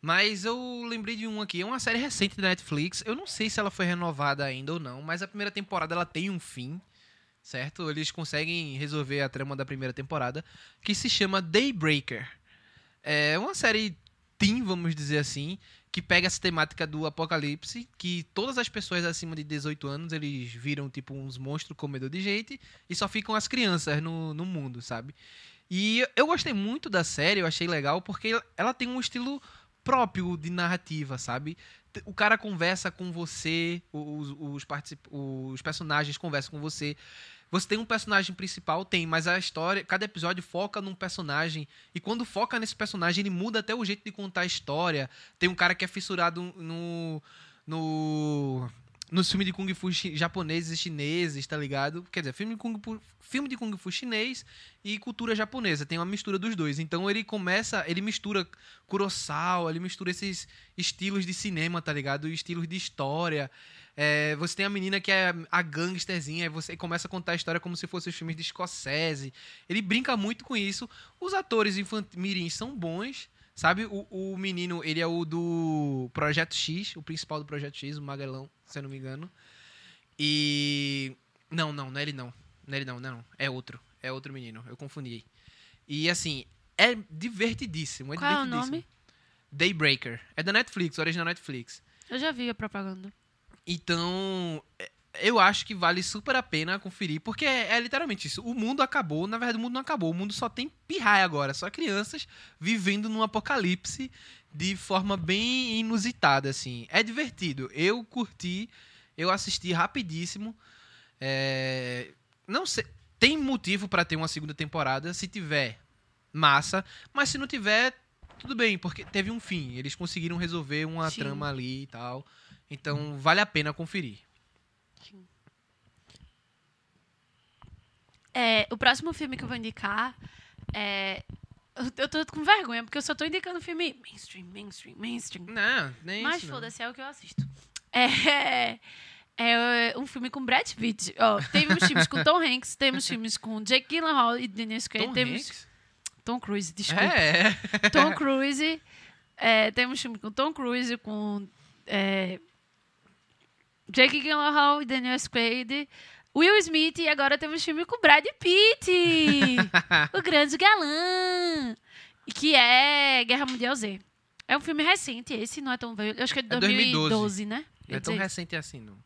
Mas eu lembrei de um aqui. É uma série recente da Netflix. Eu não sei se ela foi renovada ainda ou não, mas a primeira temporada ela tem um fim, certo? Eles conseguem resolver a trama da primeira temporada, que se chama Daybreaker. É uma série teen, vamos dizer assim, que pega essa temática do apocalipse, que todas as pessoas acima de 18 anos, eles viram tipo uns monstros comedor de gente e só ficam as crianças no, no mundo, sabe? E eu gostei muito da série, eu achei legal, porque ela tem um estilo próprio de narrativa, sabe? O cara conversa com você, os, os, os personagens conversam com você. Você tem um personagem principal, tem, mas a história, cada episódio foca num personagem. E quando foca nesse personagem, ele muda até o jeito de contar a história. Tem um cara que é fissurado no. no nos filmes de Kung Fu japoneses e chineses, tá ligado? Quer dizer, filme de Kung Fu, filme de Kung Fu chinês e cultura japonesa. Tem uma mistura dos dois. Então ele começa, ele mistura Kurosawa, ele mistura esses estilos de cinema, tá ligado? Estilos de história. É, você tem a menina que é a gangsterzinha, você começa a contar a história como se fossem os filmes de Scorsese. Ele brinca muito com isso. Os atores infantis são bons, Sabe, o, o menino, ele é o do Projeto X, o principal do Projeto X, o Magalhão, se eu não me engano. E. Não, não, não é ele não. Não é ele não, não, não. É outro. É outro menino. Eu confundi. E assim, é divertidíssimo. É Qual é o divertidíssimo. nome? Daybreaker. É da Netflix, original Netflix. Eu já vi a propaganda. Então, é- eu acho que vale super a pena conferir, porque é, é literalmente isso. O mundo acabou, na verdade, o mundo não acabou. O mundo só tem pirraia agora, só crianças vivendo num apocalipse de forma bem inusitada, assim. É divertido. Eu curti, eu assisti rapidíssimo. É, Não sei. Tem motivo pra ter uma segunda temporada, se tiver, massa. Mas se não tiver, tudo bem, porque teve um fim. Eles conseguiram resolver uma Sim. trama ali e tal. Então, vale a pena conferir. É, o próximo filme que eu vou indicar é. eu- tô com vergonha, porque eu só tô indicando filme mainstream, mainstream, mainstream. Não, nem Mas foda-se, é o que eu assisto. É, é um filme com Brad Pitt. Ó, temos filmes com Tom Hanks, temos filmes com Jake Gyllenhaal e Dennis Quaid. Tom temos Hanks? Tom Cruise, desculpa. É, é. Tom Cruise. É, temos filme com Tom Cruise, com é, Jake Gyllenhaal e Daniel Quaid. Will Smith e agora temos filme com Brad Pitt. o grande galã. Que é Guerra Mundial Z. É um filme recente, esse não é tão velho. Eu acho que é de É 2012, 2012, né? Não é tão recente assim, não.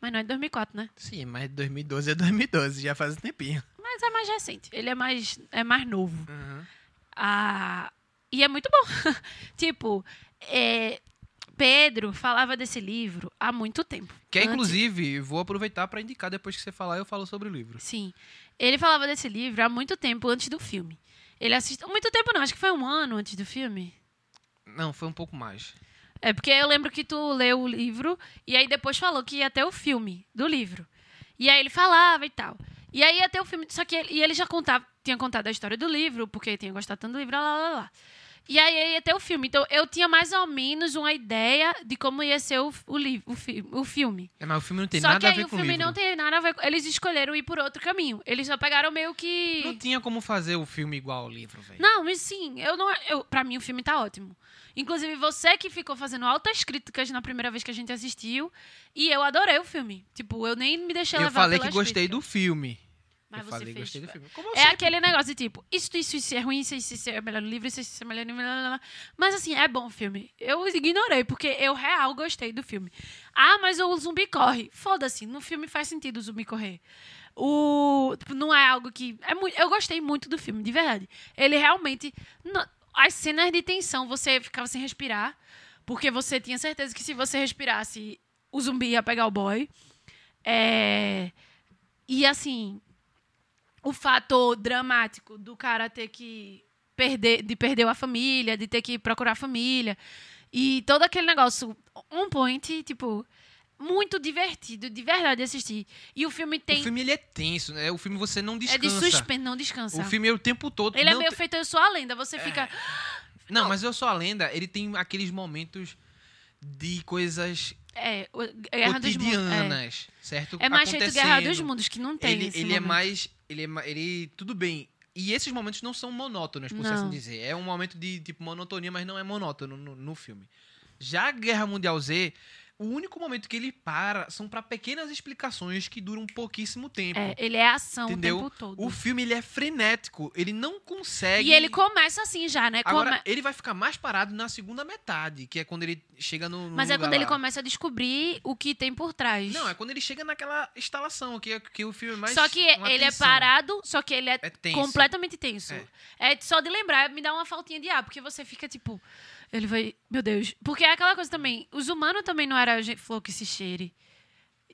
Mas não é de 2004, né? Sim, mas 2012 é 2012, já faz um tempinho. Mas é mais recente. Ele é mais, é mais novo. Uhum. Ah, e é muito bom. tipo, é, Pedro falava desse livro há muito tempo. Que é, Antes- inclusive, vou aproveitar pra indicar depois que você falar, eu falo sobre o livro. Sim. Ele falava desse livro há muito tempo antes do filme. Ele assistiu. Muito tempo não, acho que foi um ano antes do filme. Não, foi um pouco mais. É porque eu lembro que tu leu o livro e aí depois falou que ia ter o filme do livro. E aí ele falava e tal. E aí ia ter o filme. Só que ele, e ele já contava, tinha contado a história do livro, porque tinha gostado tanto do livro, lá, lá, lá. E aí ia ter o filme. Então eu tinha mais ou menos uma ideia de como ia ser o, o, livro, o, fi- o filme. É, mas o filme não tem só nada que a aí ver o com o filme livro. não tem nada a ver com. Eles escolheram ir por outro caminho. Eles só pegaram meio que. Não tinha como fazer o filme igual ao livro, velho. Não, mas sim, eu não. Eu, pra mim o filme tá ótimo. Inclusive, você que ficou fazendo altas críticas na primeira vez que a gente assistiu. E eu adorei o filme. Tipo, eu nem me deixei Eu levar falei que gostei críticas. do filme. Mas eu você falei fez. gostei do filme. Como É sempre- aquele negócio de tipo, isso, isso, isso é ruim, isso, isso, isso é melhor no livro, isso, isso é melhor no livro. Mas assim, é bom o filme. Eu ignorei, porque eu real gostei do filme. Ah, mas o zumbi corre. Foda-se, no filme faz sentido o zumbi correr. O, tipo, não é algo que. É muito, eu gostei muito do filme, de verdade. Ele realmente. as cenas de tensão, você ficava sem respirar. Porque você tinha certeza que se você respirasse, o zumbi ia pegar o boy. É, e assim, o fator dramático do cara ter que perder, de perder a família, de ter que procurar a família. E todo aquele negócio, um point, tipo, muito divertido, de verdade assistir. E o filme tem. O filme ele é tenso, né? O filme você não é descansa. de suspense, não descansa. O filme é o tempo todo. Ele é não meio te- feito Eu Sou a Lenda. Você fica. Não, mas Eu Sou a Lenda, ele tem aqueles momentos de coisas É, Guerra dos Mundos. É, cotidianas, certo? é mais feito Guerra dos. Mundos, que não tem. Ele, esse ele é mais. Ele é Ele. Tudo bem. E esses momentos não são monótonos, por Não. assim dizer. É um momento de tipo monotonia, mas não é monótono no, no filme. Já Guerra Mundial Z, o único momento que ele para são para pequenas explicações que duram pouquíssimo tempo. É, ele é ação Entendeu? o tempo todo. O filme ele é frenético, ele não consegue. E ele começa assim já, né? Agora, Come- ele vai ficar mais parado na segunda metade, que é quando ele chega no. no Mas é quando ele lá. começa a descobrir o que tem por trás. Não, é quando ele chega naquela instalação, que é que o filme mais. só que ele é parado, só que ele é, É tenso. completamente tenso. É. É. só de lembrar, me dá uma faltinha de ar, porque você fica tipo. Ele vai. Meu Deus. Porque é aquela coisa também. Os humanos também não era gente flor que se cheire.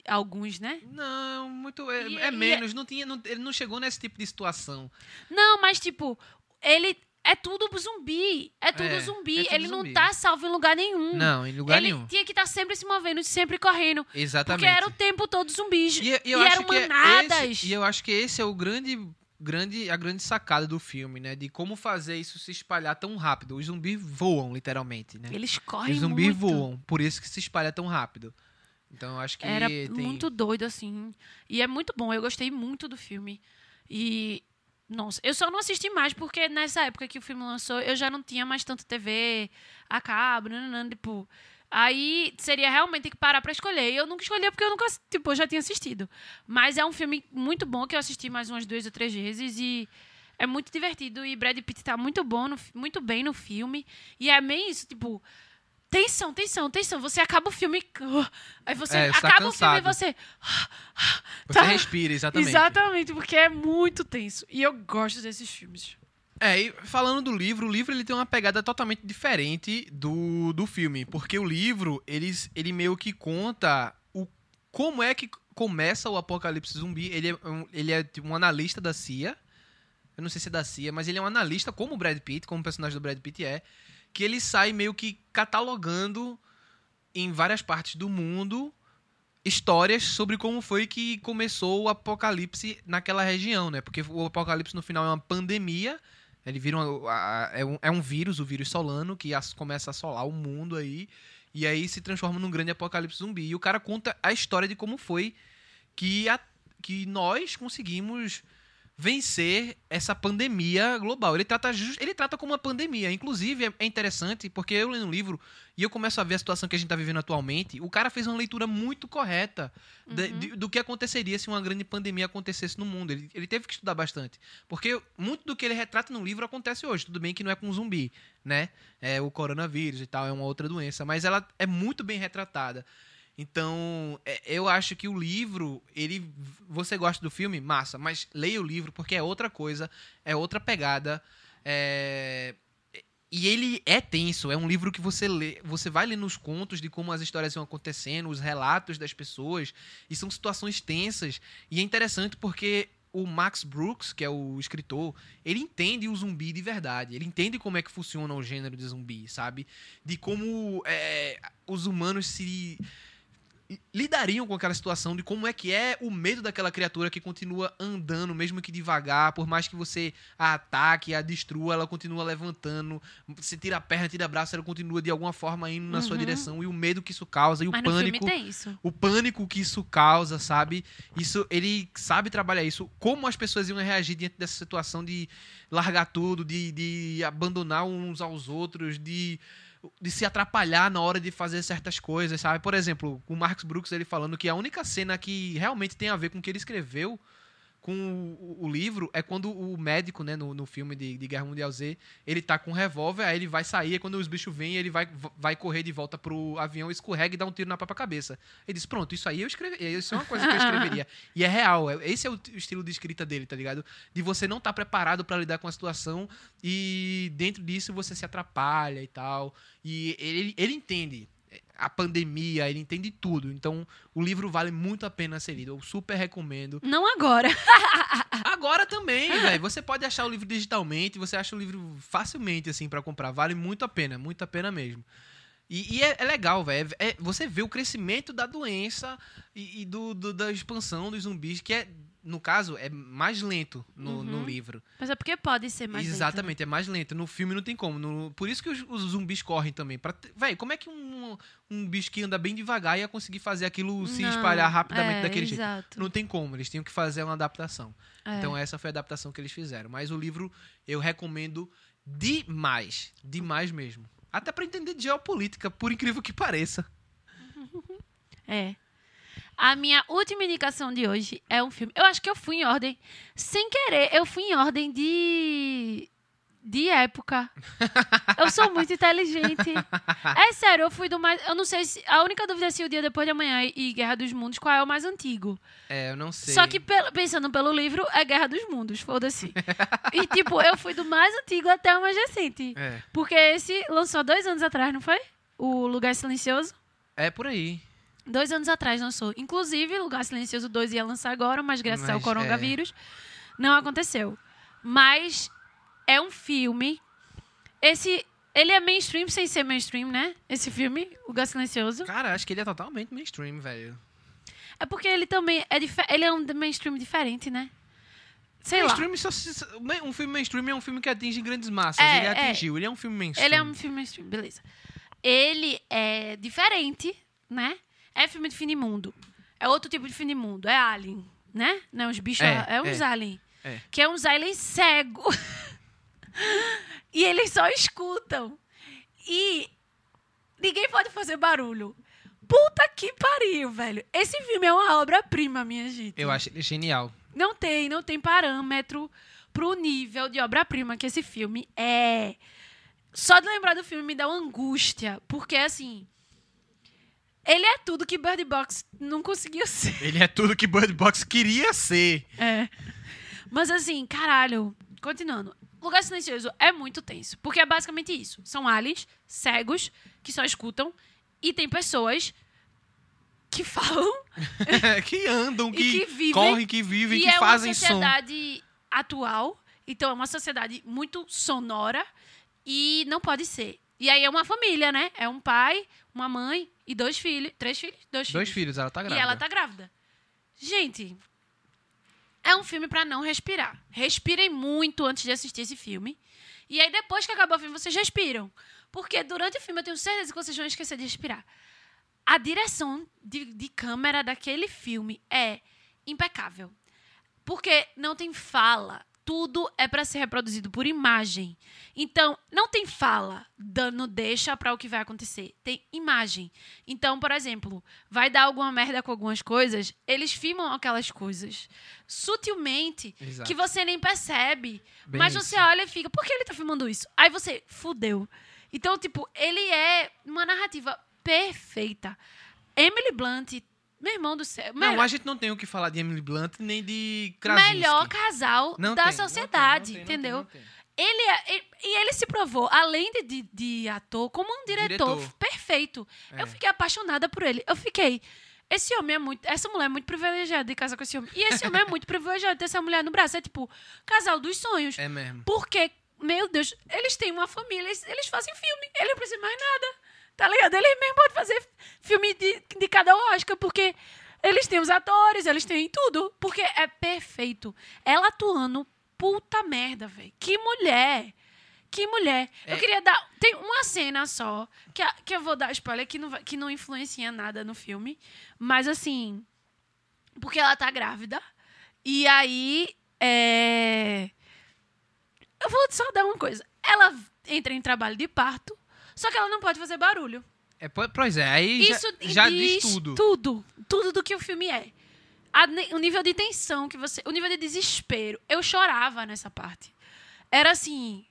Alguns, né? Não, muito. É, E- é e- menos. Não tinha, não- ele não chegou nesse tipo de situação. Não, mas tipo, ele. É tudo zumbi. É tudo É, zumbi. é tudo ele não zumbi. tá salvo em lugar nenhum. Não, em lugar ele nenhum. tinha que estar sempre se movendo, sempre correndo. Exatamente. Porque era o tempo todo zumbis. E, e E, eram é manadas. esse- e eu acho que esse é o grande, grande, a grande sacada do filme, né? De como fazer isso se espalhar tão rápido. Os zumbis voam, literalmente, né? Eles correm Os zumbis muito. voam, por isso que se espalha tão rápido. Então eu acho que Era tem... muito doido, assim. E é muito bom. Eu gostei muito do filme. E Nossa, eu só não assisti mais porque nessa época que o filme lançou, eu já não tinha mais tanto TV a cabo, nananã, tipo. Aí seria realmente ter que parar pra escolher. E eu nunca escolhi porque eu nunca, tipo, eu já tinha assistido. Mas é um filme muito bom que eu assisti mais umas duas ou três vezes e é muito divertido. E Brad Pitt tá muito bom, no muito bem no filme. E é meio isso, tipo. Tensão, tensão, tensão. Você acaba o filme. Aí você É, tá acaba o filme e você. Você Tá. respira, exatamente. Exatamente, porque é muito tenso. E eu gosto desses filmes. É, e falando do livro, o livro ele tem uma pegada totalmente diferente do, do filme. Porque o livro, ele, ele meio que conta o, como é que começa o apocalipse zumbi. Ele é, um, ele é tipo, um analista da CIA. Eu não sei se é da CIA, mas ele é um analista, como o Brad Pitt, como o personagem do Brad Pitt é. Que ele sai meio que catalogando em várias partes do mundo histórias sobre como foi que começou o apocalipse naquela região, né? Porque o apocalipse no final é uma pandemia. Ele vira uma- a- é, um, é um vírus, o vírus solano, que as- começa a assolar o mundo aí. E aí se transforma num grande apocalipse zumbi. E o cara conta a história de como foi que, a- que nós conseguimos vencer essa pandemia global. Ele trata, ele trata como uma pandemia. Inclusive, é- é interessante, porque eu lendo o livro e eu começo a ver a situação que a gente está vivendo atualmente, o cara fez uma leitura muito correta Uhum. de- do que aconteceria se uma grande pandemia acontecesse no mundo. Ele, ele teve que estudar bastante. Porque muito do que ele retrata no livro acontece hoje. Tudo bem que não é com zumbi, né? É o coronavírus e tal, é uma outra doença. Mas ela é muito bem retratada. Então, é, eu acho que o livro, ele. Você gosta do filme? Massa, mas leia o livro porque é outra coisa, é outra pegada. é, E ele é tenso, é um livro que você lê, você vai lendo os contos de como as histórias vão acontecendo, os relatos das pessoas, e são situações tensas. E é interessante porque o Max Brooks, que é o escritor, ele entende o zumbi de verdade. Ele entende como é que funciona o gênero de zumbi, sabe? De como é, os humanos se lidariam com aquela situação de como é que é o medo daquela criatura que continua andando, mesmo que devagar, por mais que você a ataque, a destrua, ela continua levantando. Você tira a perna, tira o braço, ela continua de alguma forma indo na sua Uhum. direção e o medo que isso causa e o Mas pânico filme tem isso. o pânico que isso causa, sabe? Isso ele sabe trabalhar isso. Como as pessoas iam reagir diante dessa situação de largar tudo, de, de abandonar uns aos outros, de de se atrapalhar na hora de fazer certas coisas, sabe? Por exemplo, o Marcos Brooks ele falando que a única cena que realmente tem a ver com o que ele escreveu com o, o livro é quando o médico, né, no, no filme de, de Guerra Mundial Z, ele tá com um revólver, aí ele vai sair, aí quando os bichos vêm, ele vai, vai correr de volta pro avião, escorrega e dá um tiro na própria cabeça. Ele diz, pronto, isso aí eu escrevi, isso é uma coisa que eu escreveria. e é real, é- esse é o estilo de escrita dele, tá ligado? De você não estar preparado para lidar com a situação e dentro disso você se atrapalha e tal. E ele, ele entende a pandemia, ele entende tudo. Então, o livro vale muito a pena ser lido. Eu super recomendo. Não agora. Agora também, velho. Você pode achar o livro digitalmente, você acha o livro facilmente, assim, pra comprar. Vale muito a pena, muito a pena mesmo. E, e é, é legal, velho. É- é- você vê o crescimento da doença e, e do, do- da expansão dos zumbis, que é, no caso, é mais lento no, no Uhum. livro. Mas é porque pode ser mais lento, né? Exatamente, é mais lento. No filme não tem como. No- por isso que os, os zumbis correm também. Pra, véi, como é que um, um bicho que anda bem devagar ia conseguir fazer aquilo se Não, espalhar rapidamente é, daquele jeito? exato. Não tem como, eles tinham que fazer uma adaptação. É. Então essa foi a adaptação que eles fizeram. Mas o livro eu recomendo demais. Demais mesmo. Até pra entender de geopolítica, por incrível que pareça. É. A minha última indicação de hoje é um filme. Eu acho que eu fui em ordem. Sem querer, eu fui em ordem de. De época. Eu sou muito inteligente. É sério, eu fui do mais. Eu não sei se. A única dúvida é se o Dia Depois de Amanhã e Guerra dos Mundos, qual é o mais antigo. É, eu não sei. Só que pelo- pensando pelo livro, é Guerra dos Mundos, foda-se. e tipo, eu fui do mais antigo até o mais recente. É, Porque esse lançou dois anos atrás, não foi? O Lugar Silencioso. é por aí. Dois anos atrás lançou. Inclusive, Lugar Silencioso 2 ia lançar agora, mas graças ao Mas, coronavírus não aconteceu. Mas é um filme. Esse. Ele é mainstream sem ser mainstream, né? Esse filme, Lugar Silencioso. Cara, acho que ele é totalmente mainstream, velho. É porque ele também é ele é um mainstream diferente, né? Sei lá. mainstream só se- um filme mainstream é um filme que atinge grandes massas. É, ele é. atingiu, ele é um filme mainstream. Ele é um filme mainstream, beleza. Ele é diferente, né? É filme de fim de mundo. É outro tipo de fim de mundo. É Alien, né? Não, os bichos. É, É, uns é. Alien. É. que é uns aliens cegos. e eles só escutam. E ninguém pode fazer barulho. Puta que pariu, velho. Esse filme é uma obra-prima, minha gente. Eu acho ele genial. Não tem, não tem parâmetro pro nível de obra-prima que esse filme é. Só de lembrar do filme me dá uma angústia, porque assim, ele é tudo que Bird Box não conseguiu ser. Ele é tudo que Bird Box queria ser. É. Mas assim, caralho, continuando. Lugar Silencioso é muito tenso, porque é basicamente isso. São aliens cegos que só escutam e tem pessoas que falam que andam, que, que vivem- correm, que vivem, e que é fazem uma som. sociedade atual, então é uma sociedade muito sonora e não pode ser. E aí é uma família, né? É um pai, uma mãe e dois filhos, três filhos, dois, Dois filhos. filhos, ela tá grávida. E ela tá grávida. Gente, é um filme pra não respirar. Respirem muito antes de assistir esse filme. E aí depois que acabar o filme vocês respiram, porque durante o filme eu tenho certeza que vocês vão esquecer de respirar. A direção de, de câmera daquele filme é impecável. Porque não tem fala. Tudo é para ser reproduzido por imagem. Então, não tem fala dando deixa para o que vai acontecer. Tem imagem. Então, por exemplo, vai dar alguma merda com algumas coisas, eles filmam aquelas coisas sutilmente Exato. que você nem percebe. Bem mas isso. você olha e fica, por que ele tá filmando isso? Aí você, fudeu. Então, tipo, ele é uma narrativa perfeita. Emily Blunt, meu irmão do céu. Não, melhor- a gente não tem o que falar de Emily Blunt nem de Krasinski. melhor casal Não da tem, não sociedade, não tem, não entendeu? tem, não tem. Ele é, ele- e ele se provou, além de, de, de ator, como um diretor, Diretor. perfeito. É. Eu fiquei apaixonada por ele. Eu fiquei. Esse homem é muito. Essa mulher é muito privilegiada de casar com esse homem. E esse homem é muito privilegiado de ter essa mulher no braço. É tipo, casal dos sonhos. É mesmo. Porque, meu Deus, eles têm uma família, eles, eles fazem filme. Ele não precisa mais nada. Tá ligado? Eles mesmo podem fazer filme de, de cada Oscar, porque eles têm os atores, eles têm tudo. Porque é perfeito. Ela atuando, puta merda, velho. Que mulher. Que mulher. Eu É. queria dar. Tem uma cena só, que, a- que eu vou dar spoiler, que não, que não influencia nada no filme. Mas assim. Porque ela tá grávida. E aí. É. Eu vou só dar uma coisa. Ela entra em trabalho de parto, só que ela não pode fazer barulho. É, po- pois é, aí já- Isso já, diz tudo. Tudo. Tudo do que o filme é. A o nível de tensão que você. O nível de desespero. Eu chorava nessa parte. Era assim.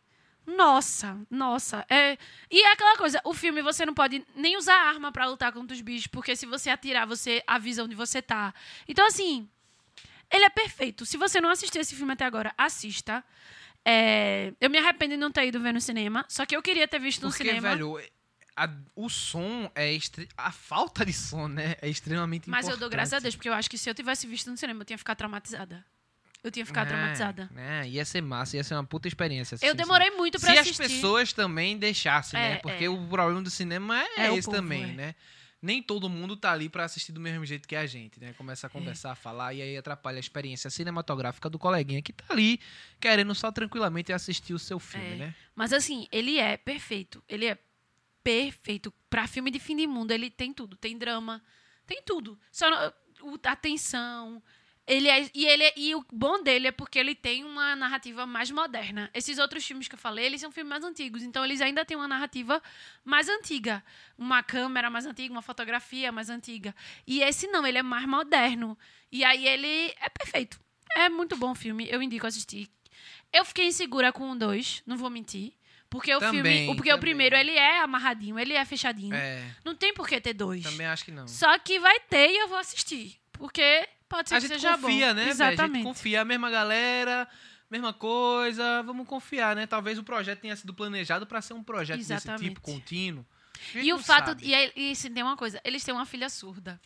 Nossa, nossa. É, e é aquela coisa, o filme você não pode nem usar arma pra lutar contra os bichos, porque se você atirar, você avisa onde você tá. Então, assim, ele é perfeito. Se você não assistiu esse filme até agora, assista. É, eu me arrependo de não ter ido ver no cinema, só que eu queria ter visto no Porque, cinema. velho, a- o som é. Estre... A falta de som, né? É extremamente Mas importante. eu dou graças a Deus, porque eu acho que se eu tivesse visto no cinema, eu tinha ficado traumatizada. Eu tinha ficado É, traumatizada. É, ia ser massa, ia ser uma puta experiência. Eu no demorei muito pra Se assistir. as pessoas também deixassem, É, né? Porque é. o problema do cinema é, É esse povo, também, é. né? Nem todo mundo tá ali pra assistir do mesmo jeito que a gente, né? Começa É. a conversar, a falar e aí atrapalha a experiência cinematográfica do coleguinha que tá ali querendo só tranquilamente assistir o seu filme, É. né? Mas assim, ele é perfeito. Ele é perfeito. Pra filme de fim de mundo, ele tem tudo. Tem drama, tem tudo. Só a tensão. Ele é, e, ele é- e o bom dele é porque ele tem uma narrativa mais moderna. Esses outros filmes que eu falei, eles são filmes mais antigos. Então, eles ainda têm uma narrativa mais antiga. Uma câmera mais antiga, uma fotografia mais antiga. E esse não, ele é mais moderno. E aí ele é perfeito. É muito bom o filme. Eu indico assistir. Eu fiquei insegura com o 2, não vou mentir. Porque o Também, filme. o- Porque o também. primeiro ele é amarradinho, ele é fechadinho. É, Não tem por que ter dois. também acho que não. Só que vai ter e eu vou assistir. Porque pode ser A que gente seja confia, bom. né, velho? A Exatamente. gente confia, a mesma galera, mesma coisa, vamos confiar, né? Talvez o projeto tenha sido planejado pra ser um projeto desse Exatamente. tipo, contínuo. E o fato. sabe. E, e assim, tem uma coisa: eles têm uma filha surda.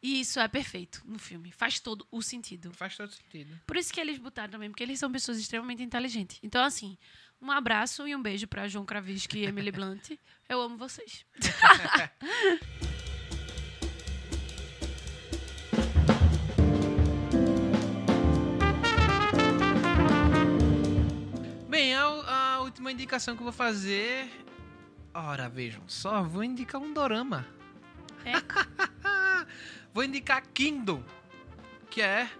E isso é perfeito no filme. Faz todo o sentido. Faz todo sentido. Por isso que eles botaram também, porque eles são pessoas extremamente inteligentes. Então, assim, um abraço e um beijo pra João Kravinsky e Emily Blunt. Eu amo vocês. indicação que eu vou fazer. Ora, vejam, só vou indicar um dorama. É. vou indicar Kingdom, que é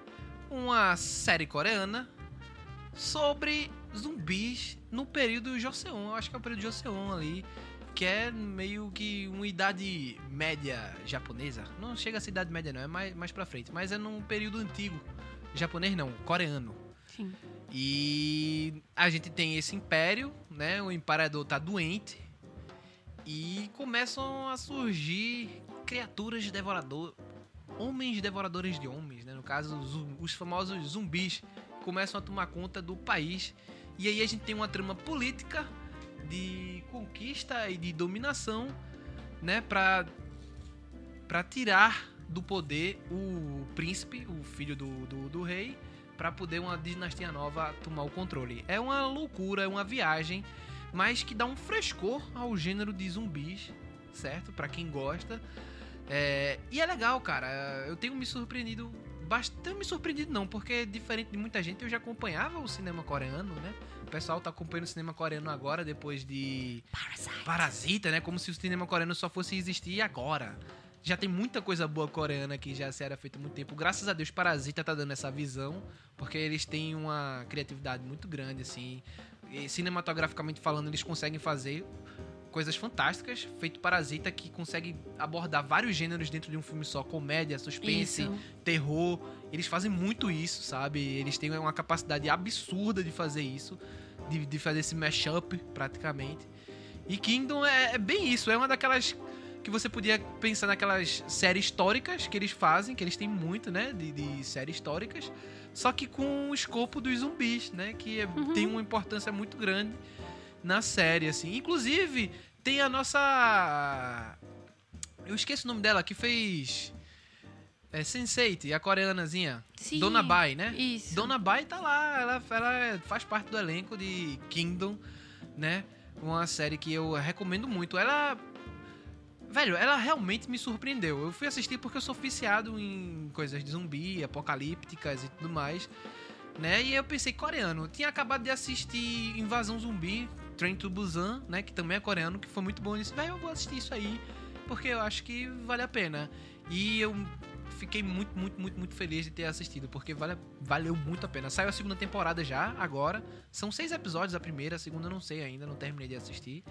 uma série coreana sobre zumbis no período Joseon. Eu acho que é o período Joseon ali, que é meio que uma idade média japonesa. Não chega a ser idade média não, é mais, mais pra frente. Mas é num período antigo. Japonês não, coreano. Sim. E a gente tem esse império, né? O imperador tá doente. E começam a surgir criaturas devorador, homens devoradores de homens, né? No caso, os, os famosos zumbis começam a tomar conta do país. E aí a gente tem uma trama política de conquista e de dominação, né, para para tirar do poder o príncipe, o filho do, do, do rei, para poder uma dinastia nova tomar o controle. É uma loucura, é uma viagem, mas que dá um frescor ao gênero de zumbis, certo? Para quem gosta. É, e é legal, cara. Eu tenho me surpreendido bastante. me surpreendido não, porque diferente de muita gente, eu já acompanhava o cinema coreano, né? O pessoal tá acompanhando o cinema coreano agora, depois de Parasite. Parasita, né? Como se o cinema coreano só fosse existir agora. Já tem muita coisa boa coreana que já se era feita há muito tempo. Graças a Deus, Parasita tá dando essa visão, porque eles têm uma criatividade muito grande, assim. E, cinematograficamente falando, eles conseguem fazer coisas fantásticas, feito Parasita, que consegue abordar vários gêneros dentro de um filme só, comédia, suspense, Isso. terror. Eles fazem muito isso, sabe? Eles têm uma capacidade absurda de fazer isso, de, de fazer esse mashup, praticamente. E Kingdom é, é bem isso, é uma daquelas que você podia pensar naquelas séries históricas que eles fazem, que eles têm muito, né, de, de séries históricas, só que com o escopo dos zumbis, né, que é- tem uma importância muito grande na série, assim. Inclusive, tem a nossa... Eu esqueci o nome dela, que fez... É Sense8, a coreanazinha. Sim. Dona Bai, né? Isso. Dona Bai tá lá, ela, ela faz parte do elenco de Kingdom, né? Uma série que eu recomendo muito. Ela. Velho, ela realmente me surpreendeu. Eu fui assistir porque eu sou viciado em coisas de zumbi, apocalípticas e tudo mais, né? E eu pensei, coreano. Eu tinha acabado de assistir Invasão Zumbi, Train to Busan, né? Que também é coreano, que foi muito bom. Eu disse, velho, eu vou assistir isso aí, porque eu acho que vale a pena. E eu fiquei muito, muito, muito, muito feliz de ter assistido, porque vale, valeu muito a pena. Saiu a segunda temporada já, agora. São seis episódios a primeira, a segunda eu não sei ainda, não terminei de assistir.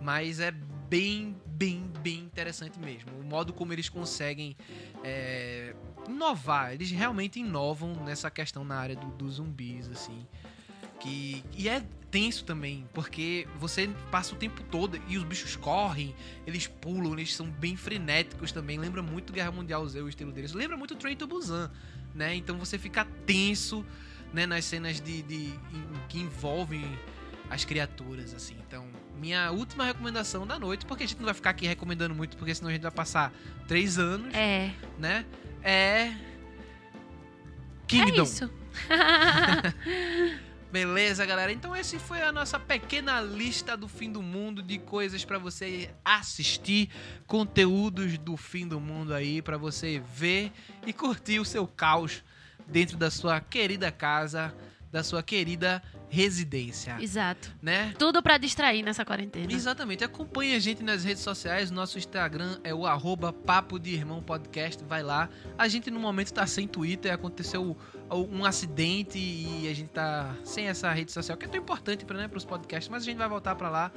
Mas é bem, bem, bem interessante mesmo. O modo como eles conseguem é, inovar. Eles realmente inovam nessa questão na área do- dos zumbis, assim. Que, e é tenso também, porque você passa o tempo todo e os bichos correm, eles pulam, eles são bem frenéticos também. Lembra muito Guerra Mundial Z, o estilo deles. Lembra muito Train to Busan, né? Então você fica tenso, né? Nas cenas de, de- em- que envolvem as criaturas, assim. Então, minha última recomendação da noite, porque a gente não vai ficar aqui recomendando muito, porque senão a gente vai passar três anos, É. né? É... É Kingdom. isso. Beleza, galera? Então esse foi a nossa pequena lista do fim do mundo de coisas pra você assistir, conteúdos do fim do mundo aí pra você ver e curtir o seu caos dentro da sua querida casa, da sua querida residência, Exato. né? Tudo pra distrair nessa quarentena. Exatamente. Acompanhe a gente nas redes sociais. Nosso Instagram é o arroba Papo de Irmão Podcast. Vai lá. A gente no momento tá sem Twitter. Aconteceu um acidente e a gente tá sem essa rede social, que é tão importante para né, os podcasts. Mas a gente vai voltar para lá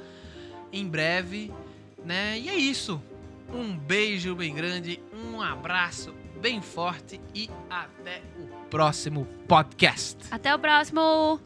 em breve, né? E é isso. Um beijo bem grande, um abraço bem forte e até o próximo podcast. Até o próximo.